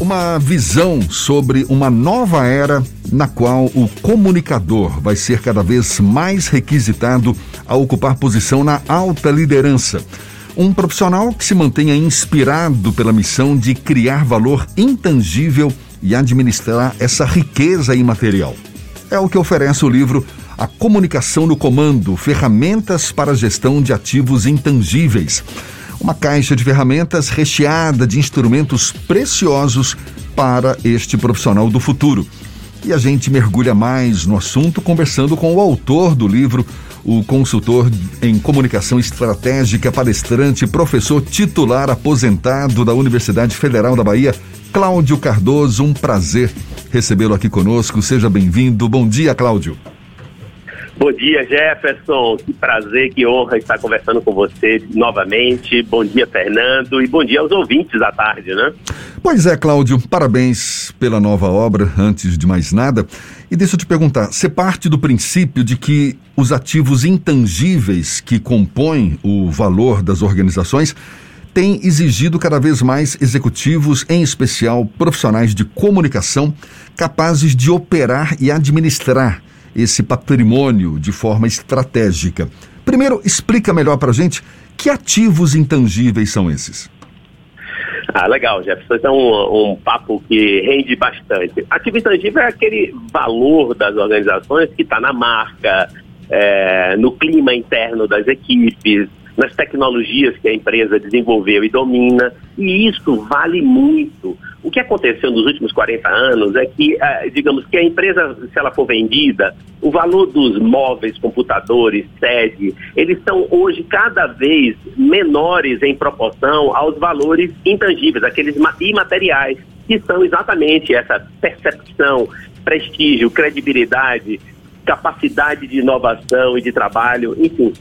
uma visão sobre uma nova era na qual o comunicador vai ser cada vez mais requisitado a ocupar posição na alta liderança. Um profissional que se mantenha inspirado pela missão de criar valor intangível e administrar essa riqueza imaterial. É o que oferece o livro A Comunicação no Comando Ferramentas para a Gestão de Ativos Intangíveis uma caixa de ferramentas recheada de instrumentos preciosos para este profissional do futuro. E a gente mergulha mais no assunto conversando com o autor do livro, o consultor em comunicação estratégica, palestrante, professor titular aposentado da Universidade Federal da Bahia, Cláudio Cardoso. Um prazer recebê-lo aqui conosco. Seja bem-vindo. Bom dia, Cláudio. Bom dia, Jefferson. Que prazer, que honra estar conversando com você novamente. Bom dia, Fernando. E bom dia aos ouvintes da tarde, né? Pois é, Cláudio. Parabéns pela nova obra, antes de mais nada. E deixa eu te perguntar: você parte do princípio de que os ativos intangíveis que compõem o valor das organizações têm exigido cada vez mais executivos, em especial profissionais de comunicação, capazes de operar e administrar esse patrimônio de forma estratégica. Primeiro, explica melhor para a gente que ativos intangíveis são esses. Ah, legal, Jefferson. Esse é um, um papo que rende bastante. Ativo intangível é aquele valor das organizações que está na marca, é, no clima interno das equipes, nas tecnologias que a empresa desenvolveu e domina, e isso vale muito. O que aconteceu nos últimos 40 anos é que, eh, digamos que a empresa, se ela for vendida, o valor dos móveis, computadores, sede, eles são hoje cada vez menores em proporção aos valores intangíveis, aqueles imateriais, que são exatamente essa percepção, prestígio, credibilidade, capacidade de inovação e de trabalho, enfim.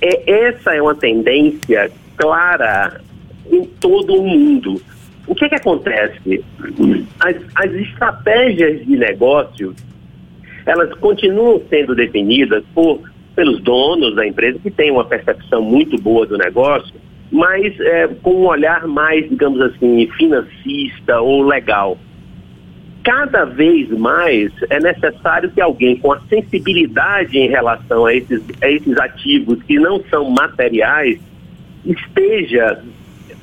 É, essa é uma tendência clara em todo o mundo. O que, é que acontece? As, as estratégias de negócio, elas continuam sendo definidas por, pelos donos da empresa, que têm uma percepção muito boa do negócio, mas é, com um olhar mais, digamos assim, financista ou legal. Cada vez mais é necessário que alguém com a sensibilidade em relação a esses, a esses ativos que não são materiais esteja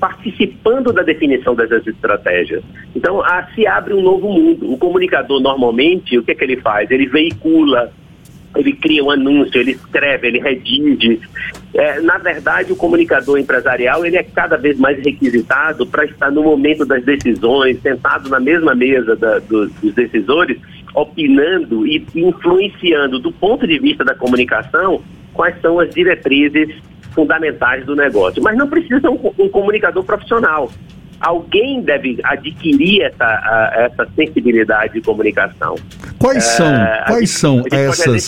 participando da definição dessas estratégias. Então, ah, se abre um novo mundo. O comunicador, normalmente, o que, é que ele faz? Ele veicula, ele cria um anúncio, ele escreve, ele redige. É, na verdade, o comunicador empresarial ele é cada vez mais requisitado para estar no momento das decisões, sentado na mesma mesa da, do, dos decisores, opinando e influenciando do ponto de vista da comunicação quais são as diretrizes fundamentais do negócio. Mas não precisa um, um comunicador profissional. Alguém deve adquirir essa, a, essa sensibilidade de comunicação. Quais são, é, quais gente, são essas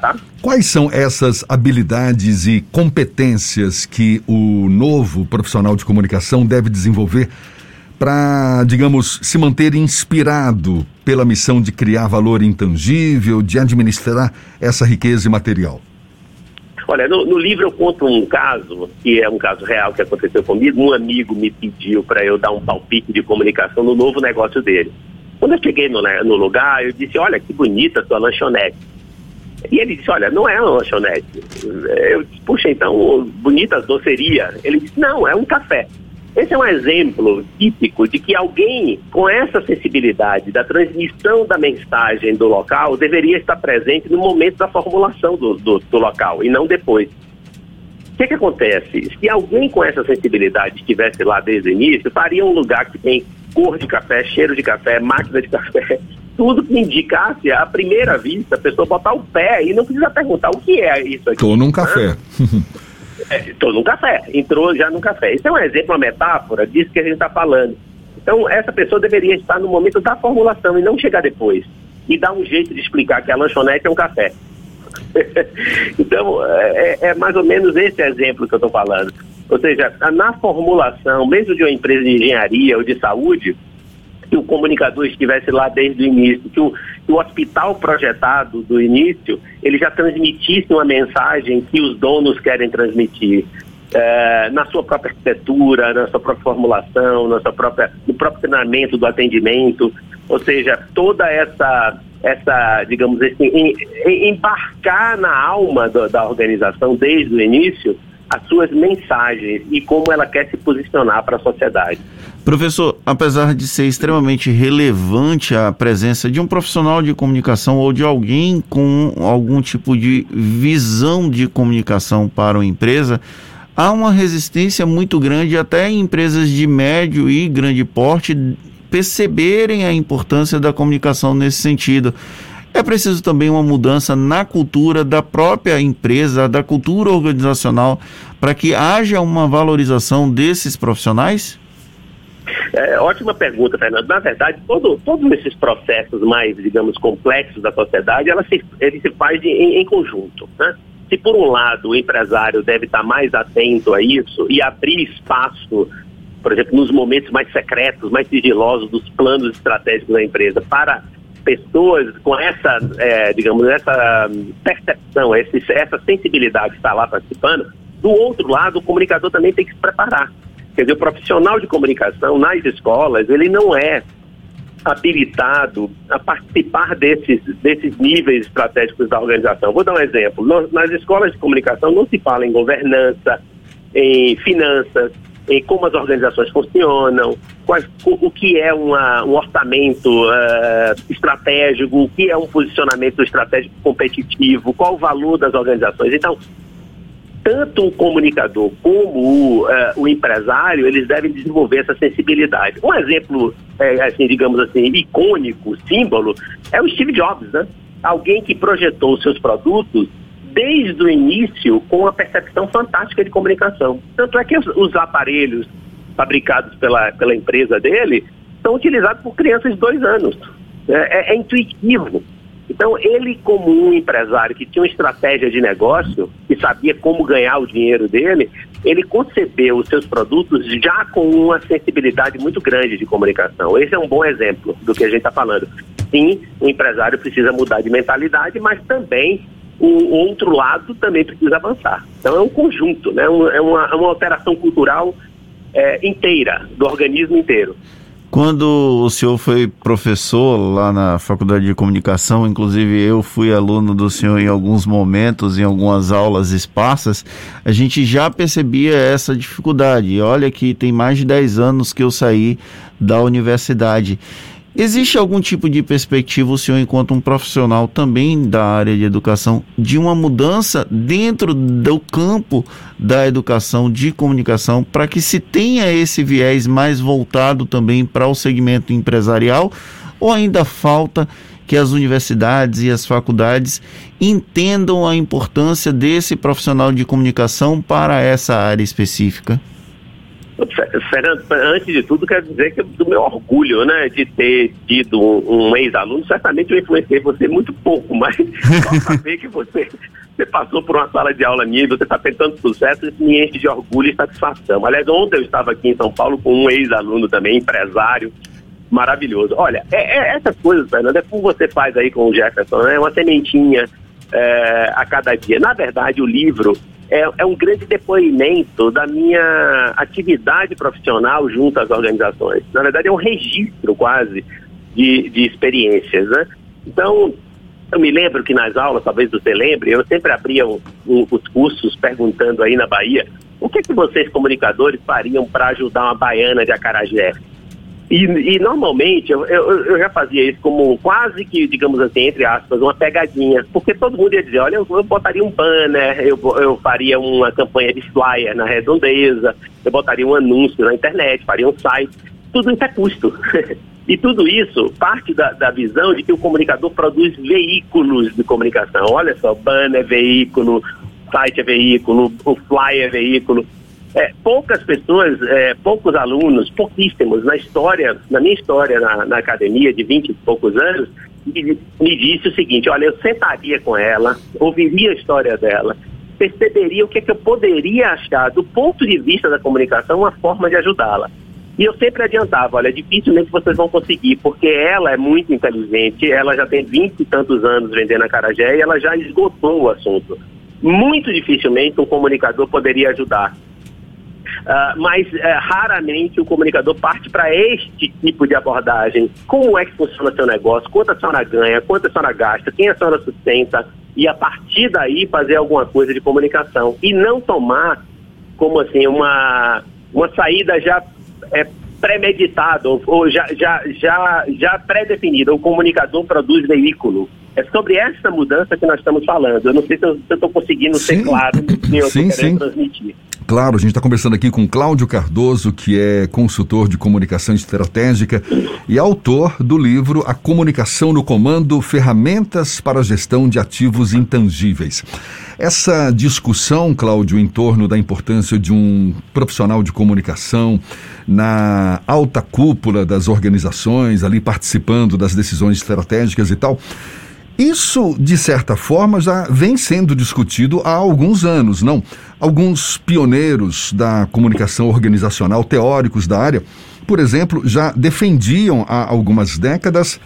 tá? Quais são essas habilidades e competências que o novo profissional de comunicação deve desenvolver para, digamos, se manter inspirado pela missão de criar valor intangível, de administrar essa riqueza imaterial? Olha, no, no, livro eu conto um caso, que é um caso real que aconteceu comigo. Um amigo me pediu para eu dar um palpite de comunicação no novo negócio dele. Quando eu cheguei no, né, no lugar, eu disse: Olha que bonita a sua lanchonete. E ele disse: Olha, não é uma lanchonete. Eu disse: Puxa, então, bonita doceria. Ele disse: Não, é um café. Esse é um exemplo típico de que alguém com essa sensibilidade da transmissão da mensagem do local deveria estar presente no momento da formulação do, do, do local e não depois. O que, que acontece? Se alguém com essa sensibilidade estivesse lá desde o início, faria um lugar que tem cor de café, cheiro de café, máquina de café, tudo que indicasse à primeira vista a pessoa botar o pé e não precisa perguntar o que é isso aqui. Estou num café. Estou é, num café, entrou já no café. Isso é um exemplo, uma metáfora disso que a gente está falando. Então, essa pessoa deveria estar no momento da formulação e não chegar depois. E dar um jeito de explicar que a lanchonete é um café. então, é, é, mais ou menos esse exemplo que eu estou falando. Ou seja, na formulação, mesmo de uma empresa de engenharia ou de saúde, que o comunicador estivesse lá desde o início, que o, que o hospital projetado do início, ele já transmitisse uma mensagem que os donos querem transmitir. é, na sua própria arquitetura, na sua própria formulação, na sua própria, no próprio treinamento do atendimento, ou seja, toda essa, essa digamos assim, em, em, embarcar na alma do, da organização desde o início as suas mensagens e como ela quer se posicionar para a sociedade. Professor, apesar de ser extremamente relevante a presença de um profissional de comunicação ou de alguém com algum tipo de visão de comunicação para uma empresa, há uma resistência muito grande até em empresas de médio e grande porte perceberem a importância da comunicação nesse sentido. É preciso também uma mudança na cultura da própria empresa, da cultura organizacional, para que haja uma valorização desses profissionais? É, ótima pergunta, Fernando. Na verdade, todo, todos esses processos mais, digamos, complexos da sociedade, ela se, ele se faz de, em, em, conjunto. Né? Se, por um lado, o empresário deve estar mais atento a isso e abrir espaço, por exemplo, nos momentos mais secretos, mais sigilosos dos planos estratégicos da empresa, para pessoas com essa, é, digamos, essa percepção, esse, essa sensibilidade de estar lá participando, do outro lado, o comunicador também tem que se preparar. Quer dizer, o profissional de comunicação nas escolas, ele não é habilitado a participar desses, desses níveis estratégicos da organização. Vou dar um exemplo. Nas escolas de comunicação não se fala em governança, em finanças, em como as organizações funcionam, quais, o que é uma, um orçamento uh, estratégico, o que é um posicionamento estratégico competitivo, qual o valor das organizações. Então, tanto o comunicador como o, uh, o empresário, eles devem desenvolver essa sensibilidade. Um exemplo, é, assim, digamos assim, icônico, símbolo, é o Steve Jobs, né? Alguém que projetou seus produtos desde o início com uma percepção fantástica de comunicação. Tanto é que os, os aparelhos fabricados pela, pela empresa dele são utilizados por crianças de dois anos. É, é, é intuitivo. Então, ele, como um empresário que tinha uma estratégia de negócio, que sabia como ganhar o dinheiro dele, ele concebeu os seus produtos já com uma sensibilidade muito grande de comunicação. Esse é um bom exemplo do que a gente está falando. Sim, o empresário precisa mudar de mentalidade, mas também o outro lado também precisa avançar. Então, é um conjunto, né? é uma, é uma alteração cultural é, inteira, do organismo inteiro. Quando o senhor foi professor lá na Faculdade de Comunicação, inclusive eu fui aluno do senhor em alguns momentos, em algumas aulas esparsas, a gente já percebia essa dificuldade. Olha que tem mais de 10 anos que eu saí da universidade. Existe algum tipo de perspectiva, o senhor, enquanto um profissional também da área de educação, de uma mudança dentro do campo da educação de comunicação para que se tenha esse viés mais voltado também para o segmento empresarial? Ou ainda falta que as universidades e as faculdades entendam a importância desse profissional de comunicação para essa área específica? Fernando, antes de tudo, quero dizer que do meu orgulho, né, de ter tido um, um ex-aluno, certamente eu influenciei você muito pouco, mas só saber que você, você passou por uma sala de aula minha e você está tentando sucesso, isso me enche de orgulho e satisfação. Aliás, ontem eu estava aqui em São Paulo com um ex-aluno também, empresário, maravilhoso. Olha, é, é, essas coisas, Fernando, é como você faz aí com o Jefferson, né, uma sementinha é, a cada dia. Na verdade, o livro é, é, um grande depoimento da minha atividade profissional junto às organizações. Na verdade, é um registro quase de, de experiências, né? Então, eu me lembro que nas aulas, talvez você lembre, eu sempre abria um, um, os cursos perguntando aí na Bahia, o que, é que vocês comunicadores fariam para ajudar uma baiana de Acarajé? E, e normalmente eu, eu, eu, já fazia isso como quase que, digamos assim, entre aspas, uma pegadinha. Porque todo mundo ia dizer, olha, eu, eu botaria um banner, eu, eu faria uma campanha de flyer na redondeza, eu botaria um anúncio na internet, faria um site. Tudo isso é custo. e tudo isso parte da, da visão de que o comunicador produz veículos de comunicação. Olha só, banner é veículo, site é veículo, o flyer é veículo. É, poucas pessoas, é, poucos alunos, pouquíssimos na história, na minha história na, na academia de 20 e poucos anos, me, me, disse o seguinte: olha, eu sentaria com ela, ouviria a história dela, perceberia o que, é que eu poderia achar do ponto de vista da comunicação, uma forma de ajudá-la. E eu sempre adiantava, olha, dificilmente vocês vão conseguir, porque ela é muito inteligente, ela já tem 20 e tantos anos vendendo a Carajé e ela já esgotou o assunto. Muito dificilmente um comunicador poderia ajudar Uh, mas uh, raramente o comunicador parte para este tipo de abordagem. Como é que funciona seu negócio? Quanto a senhora ganha? Quanto a senhora gasta? Quem a senhora sustenta? E a partir daí fazer alguma coisa de comunicação. E não tomar como assim uma, uma saída já é, premeditada ou, já, já, já, já pré-definida. O comunicador produz veículo. É sobre essa mudança que nós estamos falando. Eu não sei se eu estou conseguindo sim. ser claro no que eu estou querendo transmitir. Claro, a gente está conversando aqui com Cláudio Cardoso, que é consultor de comunicação estratégica e autor do livro A Comunicação no Comando: Ferramentas para a Gestão de Ativos Intangíveis. Essa discussão, Cláudio, em torno da importância de um profissional de comunicação na alta cúpula das organizações, ali participando das decisões estratégicas e tal. Isso, de certa forma, já vem sendo discutido há alguns anos, não? Alguns pioneiros da comunicação organizacional, teóricos da área, por exemplo, já defendiam há algumas décadas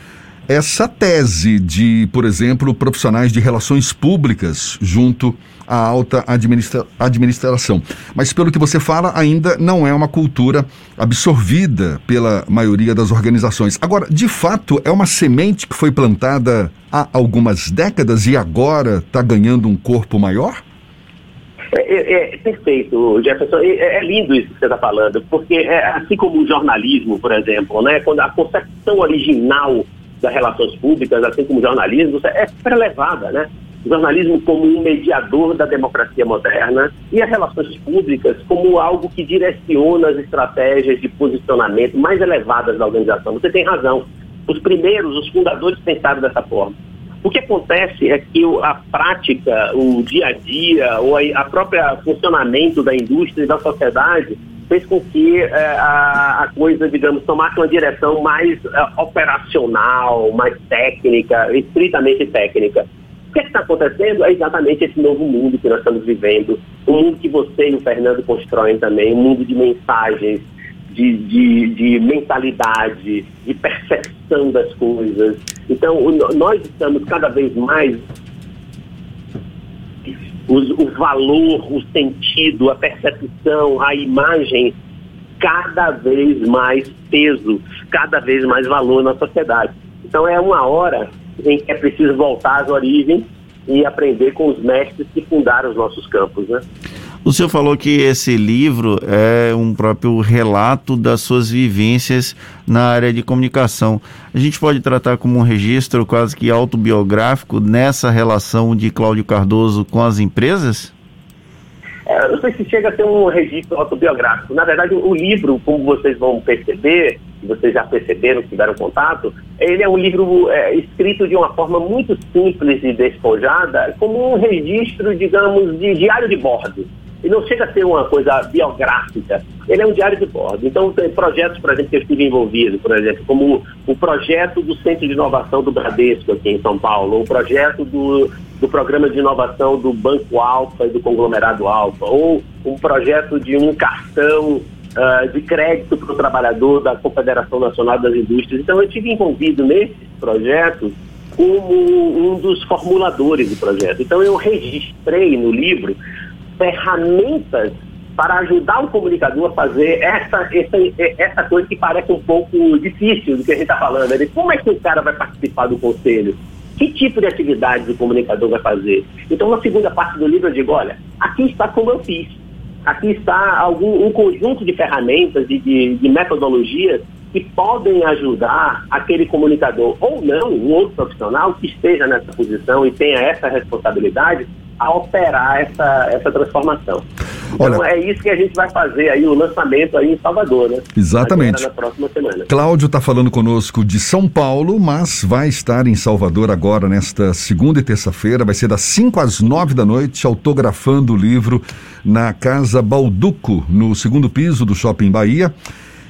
essa tese de, por exemplo, profissionais de relações públicas junto à alta administra administração. Mas, pelo que você fala, ainda não é uma cultura absorvida pela maioria das organizações. Agora, de fato, é uma semente que foi plantada há algumas décadas e agora está ganhando um corpo maior? É, é, é, perfeito, Jefferson. É, é, lindo isso que você está falando, porque é, assim como o jornalismo, por exemplo, né, quando a concepção original das relações públicas, assim como o jornalismo, é prelevada, né? O jornalismo como um mediador da democracia moderna e as relações públicas como algo que direciona as estratégias de posicionamento mais elevadas da organização. Você tem razão. Os primeiros, os fundadores pensaram dessa forma. O que acontece é que a prática, o dia a dia, ou a própria funcionamento da indústria e da sociedade fez com que é, a, a, coisa, digamos, tomasse uma direção mais é, operacional, mais técnica, estritamente técnica. O que é está acontecendo é exatamente esse novo mundo que nós estamos vivendo, o mundo que você e o Fernando constroem também, um mundo de mensagens, de, de, de mentalidade, de percepção das coisas. Então, o, nós estamos cada vez mais o, valor, o sentido, a percepção, a imagem, cada vez mais peso, cada vez mais valor na sociedade. Então é uma hora em que é preciso voltar às origens e aprender com os mestres que fundaram os nossos campos, né? O senhor falou que esse livro é um próprio relato das suas vivências na área de comunicação. A gente pode tratar como um registro quase que autobiográfico nessa relação de Cláudio Cardoso com as empresas? É, não sei se chega a ser um registro autobiográfico. Na verdade, o livro, como vocês vão perceber, vocês já perceberam, que tiveram contato, ele é um livro é, escrito de uma forma muito simples e despojada, como um registro, digamos, de diário de bordo. E não chega a ser uma coisa biográfica, ele é um diário de bordo. Então, tem projetos, por exemplo, que eu estive envolvido, por exemplo, como o projeto do Centro de Inovação do Bradesco aqui em São Paulo, o projeto do, do Programa de Inovação do Banco Alfa e do Conglomerado Alfa, ou um projeto de um cartão uh, de crédito para o trabalhador da Confederação Nacional das Indústrias. Então, eu estive envolvido nesses projetos como um dos formuladores do projeto. Então, eu registrei no livro ferramentas para ajudar o comunicador a fazer essa, essa, essa coisa que parece um pouco difícil do que a gente está falando. Ele, como é que o cara vai participar do conselho? Que tipo de atividade o comunicador vai fazer? Então, na segunda parte do livro, eu digo: olha, aqui está como eu fiz. Aqui está algum, um conjunto de ferramentas e de, de metodologias que podem ajudar aquele comunicador ou não, um outro profissional que esteja nessa posição e tenha essa responsabilidade a operar essa, essa transformação. Então Olha, é isso que a gente vai fazer aí, o lançamento aí em Salvador, né? Exatamente. na próxima semana. Cláudio está falando conosco de São Paulo, mas vai estar em Salvador agora nesta segunda e terça-feira, vai ser das 5 às 9 da noite, autografando o livro na Casa Balduco, no segundo piso do Shopping Bahia.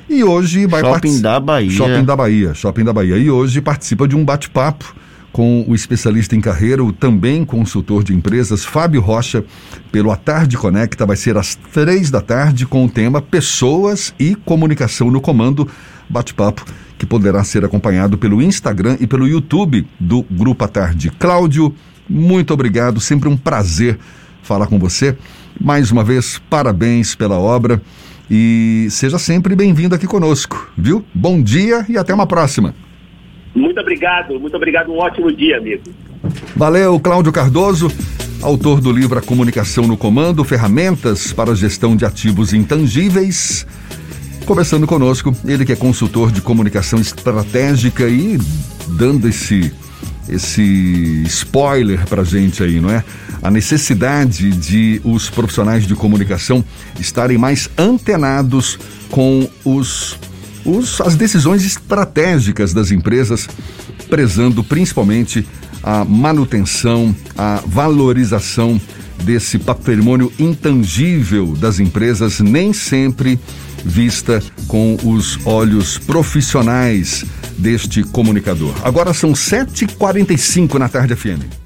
E hoje vai Shopping da Bahia. Shopping da Bahia, Shopping da Bahia. E hoje participa de um bate-papo com o especialista em carreira, o também consultor de empresas, Fábio Rocha, pelo A Tarde Conecta. Vai ser às três da tarde com o tema Pessoas e Comunicação no Comando. Bate-papo que poderá ser acompanhado pelo Instagram e pelo YouTube do Grupo A Tarde. Cláudio, muito obrigado, sempre um prazer falar com você. Mais uma vez, parabéns pela obra e seja sempre bem-vindo aqui conosco, viu? Bom dia e até uma próxima. Muito obrigado, muito obrigado, um ótimo dia, amigo. Valeu, Cláudio Cardoso, autor do livro A Comunicação no Comando, Ferramentas para a Gestão de Ativos Intangíveis. Conversando conosco, ele que é consultor de comunicação estratégica e dando esse esse spoiler para gente aí, não é? A necessidade de os profissionais de comunicação estarem mais antenados com os, os as decisões estratégicas das empresas, prezando principalmente a manutenção, a valorização desse patrimônio intangível das empresas, nem sempre vista com os olhos profissionais deste comunicador. Agora são 7h45 na tarde FM.